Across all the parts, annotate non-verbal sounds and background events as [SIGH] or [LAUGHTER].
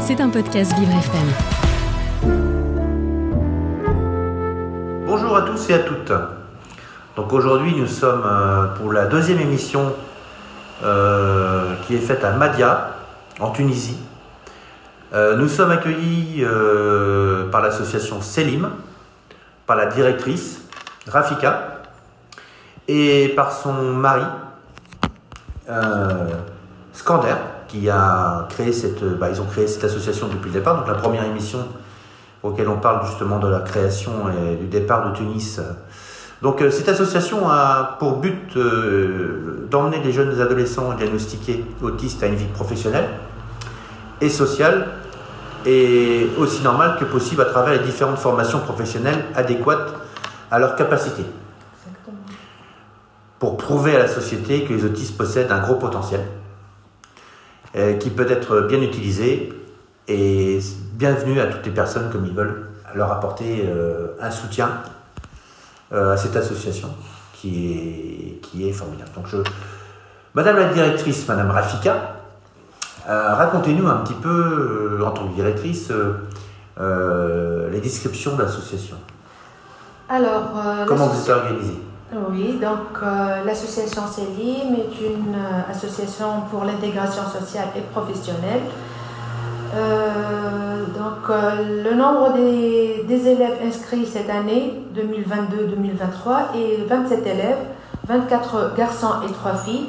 C'est un podcast Vivre FM. Bonjour à tous et à toutes. Donc aujourd'hui nous sommes euh, pour la deuxième émission euh, qui est faite à Madia en Tunisie. Euh, nous sommes accueillis par l'association Selim, par la directrice Rafika et par son mari Skander qui a créé cette, bah, ils ont créé cette association depuis le départ. Donc la première émission auquel on parle justement de la création et du départ de Tunis. Donc euh, cette association a pour but euh, d'emmener les jeunes adolescents diagnostiqués autistes à une vie professionnelle et sociale et aussi normale que possible à travers les différentes formations professionnelles adéquates à leurs capacités. Pour prouver à la société que les autistes possèdent un gros potentiel qui peut être bien utilisé et bienvenue à toutes les personnes comme ils veulent leur apporter euh, un soutien euh, à cette association qui est, qui est formidable. Donc je, Madame la directrice, Madame Rafika, racontez-nous un petit peu, en tant que directrice, les descriptions de l'association. Alors, comment vous êtes organisée? Oui, donc euh, l'association CELIM est une euh, association pour l'intégration sociale et professionnelle. Euh, donc le nombre des, élèves inscrits cette année 2022-2023 est 27 élèves, 24 garçons et 3 filles.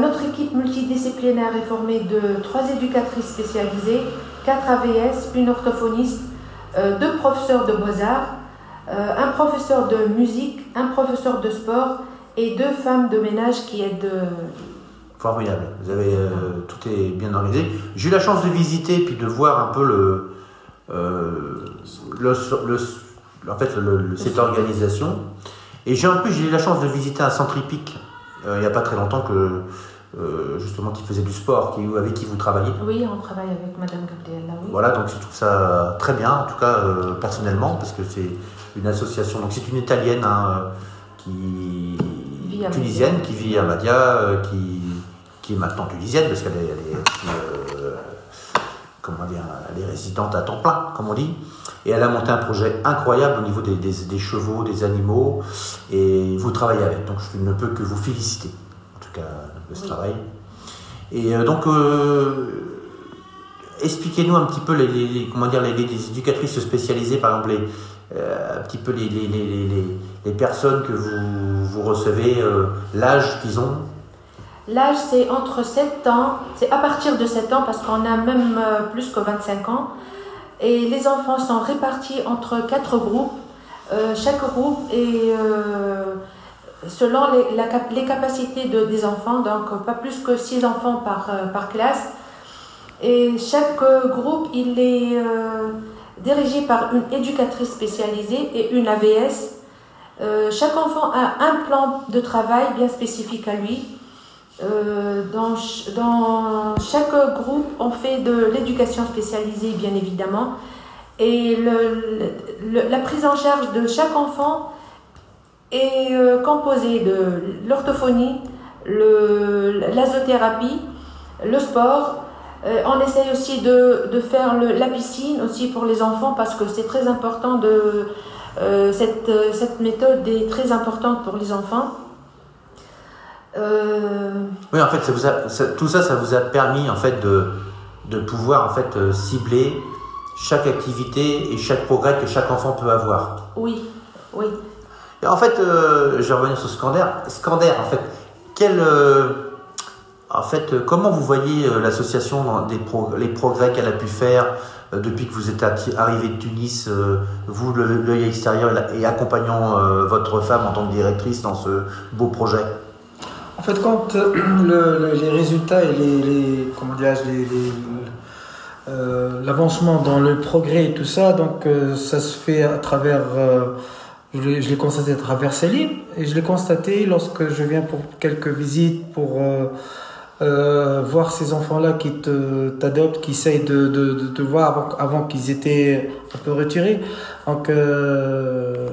notre équipe multidisciplinaire est formée de 3 éducatrices spécialisées, 4 AVS, une orthophoniste, 2 professeurs de beaux-arts, un professeur de musique, un professeur de sport et deux femmes de ménage qui aident. Euh, Formidable. Vous avez euh, tout est bien organisé. J'ai eu la chance de visiter puis de voir un peu le, le, en fait cette organisation. Et j'ai un peu j'ai eu la chance de visiter un centre hippique il n'y a pas très longtemps que justement qui faisait du sport, qui, avec qui vous travaillez. Oui, on travaille avec Madame Gabriella. Oui. Voilà, donc je trouve ça très bien, en tout cas personnellement, parce que c'est une association. Donc c'est une italienne hein, qui tunisienne qui vit à Madia, euh, qui, qui est maintenant tunisienne parce qu'elle est, euh, comment dire, elle est résidente à temps plein, comme on dit. Et elle a monté un projet incroyable au niveau des, des, chevaux, des animaux, et vous travaillez avec. Donc je ne peux que vous féliciter, en tout cas, de ce travail. Et euh, donc, expliquez-nous un petit peu les, comment dire, les, éducatrices spécialisées, par exemple les, euh, un petit peu les, les, personnes que vous, vous recevez, euh, l'âge qu'ils ont L'âge, c'est entre 7 ans, c'est à partir de 7 ans parce qu'on a même euh, plus que 25 ans. Et les enfants sont répartis entre 4 groupes. chaque groupe est selon les, capacités de, des enfants, donc pas plus que 6 enfants par, par classe. Et chaque groupe, il est dirigé par une éducatrice spécialisée et une AVS. Euh, chaque enfant a un plan de travail bien spécifique à lui. Euh, dans, chaque groupe, on fait de l'éducation spécialisée, bien évidemment. Et la prise en charge de chaque enfant est euh, composée de l'orthophonie, l'azothérapie, le sport, euh, on essaye aussi de, de faire la piscine aussi pour les enfants parce que c'est très important de euh, cette, cette, méthode est très importante pour les enfants. Euh, oui, en fait, ça vous a, tout ça, ça vous a permis en fait de, de pouvoir en fait cibler chaque activité et chaque progrès que chaque enfant peut avoir. Oui, oui. En fait, je vais revenir sur Scander. Scander, en fait, quel en fait, euh, comment vous voyez euh, l'association, les progrès qu'elle a pu faire euh, depuis que vous êtes arrivé de Tunis, vous, l'œil extérieur, et accompagnant votre femme en tant que directrice dans ce beau projet? En fait, quand [CLEARS THROAT] les résultats et les, comment l'avancement dans le progrès et tout ça, donc ça se fait à travers je l'ai constaté à travers Céline et je l'ai constaté lorsque je viens pour quelques visites pour euh, voir ces enfants-là qui t'adoptent, qui essayent de, te voir avant, qu'ils étaient un peu retirés. Donc, euh,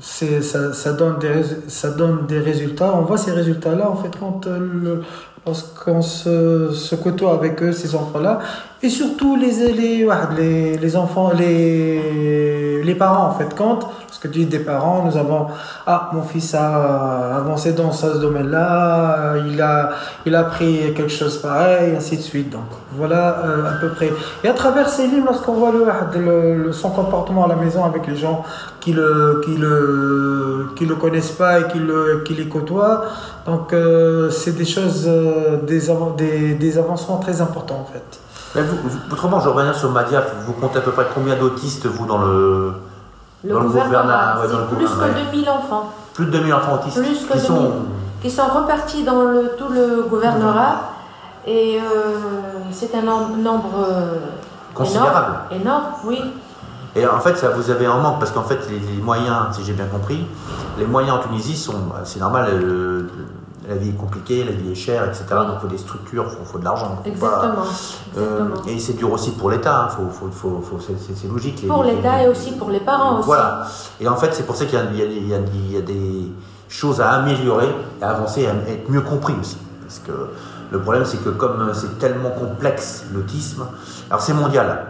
ça, donne des, résultats. On voit ces résultats-là, en fait, quand euh, le, lorsqu'on se, côtoie avec eux, ces enfants-là, et surtout les, les, les enfants, les, les parents en fait, quand parce que tu dis des parents, nous avons ah mon fils a avancé dans ce domaine-là, il a il a appris quelque chose pareil, ainsi de suite. Donc voilà euh, à peu près. Et à travers ces livres, lorsqu'on voit le, son comportement à la maison avec les gens qui le qui le qui le connaissent pas et qui le qui les côtoient, donc euh, c'est des choses euh, des des avancements très importants en fait. Vous, autrement, je reviens sur Madia, vous comptez à peu près combien d'autistes, vous, dans le, le dans gouvernement, plus que 2000 enfants. Plus de 2000 enfants autistes plus que qui, sont... qui sont repartis dans le, tout le gouvernorat. Et euh, c'est un nombre euh, considérable. Énorme, oui. Et en fait, ça, vous avez un manque parce qu'en fait, les, moyens, si j'ai bien compris, les moyens en Tunisie sont, c'est normal, euh, la vie est compliquée, la vie est chère, etc. Donc il faut des structures, il faut, de l'argent. Exactement. Euh, et c'est dur aussi pour l'État, hein. c'est logique. Pour l'État et aussi pour les parents aussi. Voilà. Et en fait, c'est pour ça qu'il y, y, a des choses à améliorer, à avancer, à être mieux compris aussi. Parce que le problème, c'est que comme c'est tellement complexe l'autisme, alors c'est mondial.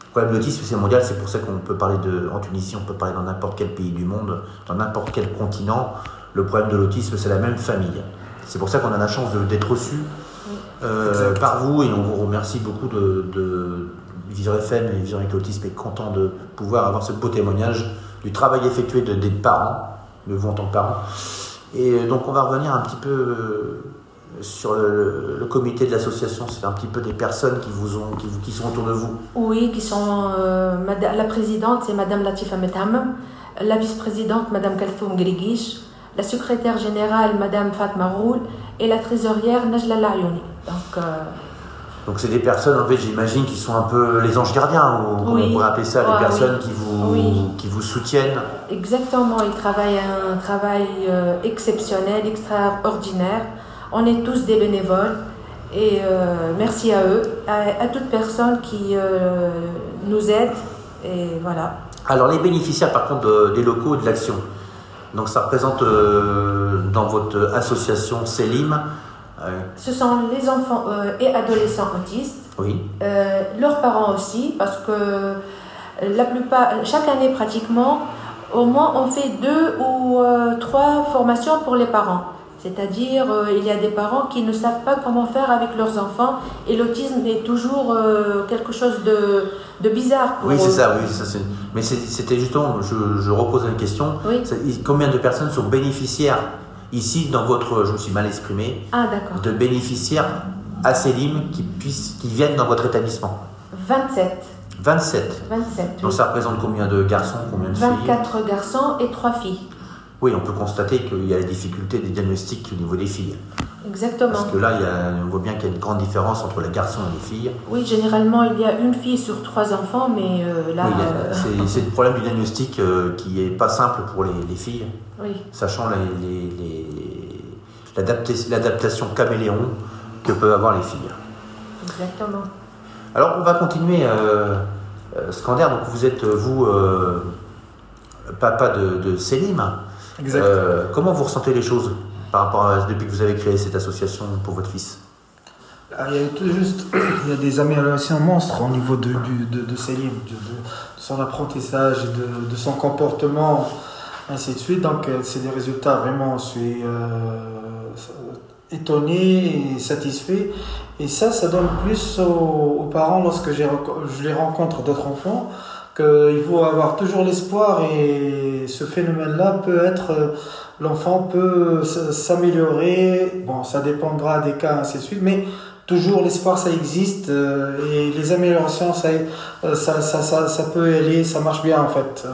Le problème de l'autisme, c'est mondial, c'est pour ça qu'on peut parler de, en Tunisie, on peut parler dans n'importe quel pays du monde, dans n'importe quel continent. Le problème de l'autisme, c'est la même famille. C'est pour ça qu'on a la chance d'être reçu euh, par vous et on vous remercie beaucoup de, de Vivre FM et Vivre avec l'autisme est content de pouvoir avoir ce beau témoignage du travail effectué de, des parents, de vous en tant que parents. Et donc on va revenir un petit peu euh, sur le, comité de l'association, c'est un petit peu des personnes qui vous ont, qui, qui sont autour de vous. Oui, qui sont euh, la présidente, c'est Madame Latifa Metam, la vice-présidente Madame Kalfoum Grigish, la secrétaire générale, Madame Fatma Roul, et la trésorière, Najla Layouni. Donc, euh, donc c'est des personnes, en fait, j'imagine, qui sont un peu les anges gardiens, ou on pourrait appeler ça, les personnes qui, vous, qui vous soutiennent. Exactement, ils travaillent un travail euh, exceptionnel, extraordinaire. On est tous des bénévoles, et euh, merci à eux, à, à toute personne qui nous aide, et voilà. Alors les bénéficiaires, par contre, des locaux de l'action, donc ça représente euh, dans votre association Selim. Euh, Ce sont les enfants euh, et adolescents autistes. Oui. leurs parents aussi, parce que la plupart, chaque année pratiquement, au moins on fait deux ou trois formations pour les parents. C'est-à-dire, il y a des parents qui ne savent pas comment faire avec leurs enfants et l'autisme est toujours quelque chose de, de bizarre pour Oui, c'est ça, oui. Ça, mais c'était justement, je, je repose une question. Combien de personnes sont bénéficiaires ici, dans votre, je me suis mal exprimé, ah, de bénéficiaires à Célim qui, puissent, qui viennent dans votre établissement? 27. 27 27. Donc ça représente combien de garçons, combien de 24 filles garçons et 3 filles. Oui, on peut constater qu'il y a la difficulté des diagnostics au niveau des filles. Exactement. Parce que là, on voit bien qu'il y a une grande différence entre les garçons et les filles. Oui, généralement, il y a une fille sur trois enfants, mais euh, là. Euh, c'est le problème du diagnostic euh, qui n'est pas simple pour les, filles. Oui. Sachant l'adaptation caméléon que peuvent avoir les filles. Exactement. Alors, on va continuer. Scander, donc vous êtes, vous, papa de, de Célim. Euh, comment vous ressentez les choses par rapport à depuis que vous avez créé cette association pour votre fils? Ah, il y a tout juste [CLEARS THROAT] il y a des améliorations monstres au niveau de, de, de, Céline, de, son apprentissage, de, de, son comportement, ainsi de suite. Donc, euh, c'est des résultats vraiment, je suis euh, étonné et satisfait. Et ça, ça donne plus aux, parents lorsque je les rencontre d'autres enfants qu'il faut avoir toujours l'espoir et ce phénomène-là peut être, euh, l'enfant peut s'améliorer, bon, ça dépendra des cas, ainsi de suite, mais toujours l'espoir, ça existe euh, et les améliorations, euh, ça, ça, ça, ça peut aller, ça marche bien en fait.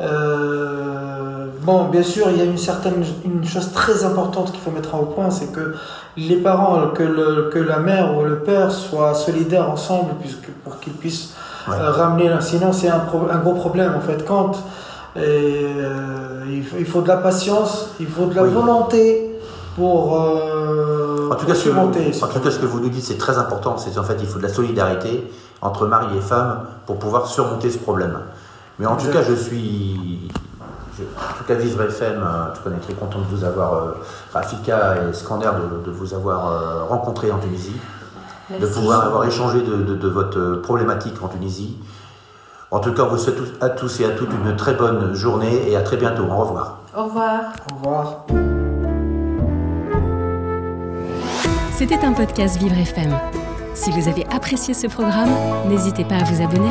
Euh, bon, bien sûr, il y a une certaine, une chose très importante qu'il faut mettre au point, c'est que les parents, que, le, que la mère ou le père soient solidaires ensemble, puisque pour qu'ils puissent euh, ramener. Sinon, c'est un, un, gros problème en fait. Quand euh, il, faut, de la patience, il faut de la volonté pour. Euh, en, tout cas, ce que, en tout cas, ce que vous nous dites, c'est très important. C'est en fait, il faut de la solidarité entre mari et femme pour pouvoir surmonter ce problème. Mais en tout cas, je suis, en tout cas, Vivre FM, en tout cas, on est très content de vous avoir, Rafika et Scander, de, vous avoir rencontré en Tunisie, de pouvoir avoir échangé de, votre problématique en Tunisie. En tout cas, on vous souhaite à tous et à toutes une très bonne journée et à très bientôt. Au revoir. Au revoir. Au revoir. C'était un podcast Vivre FM. Si vous avez apprécié ce programme, n'hésitez pas à vous abonner.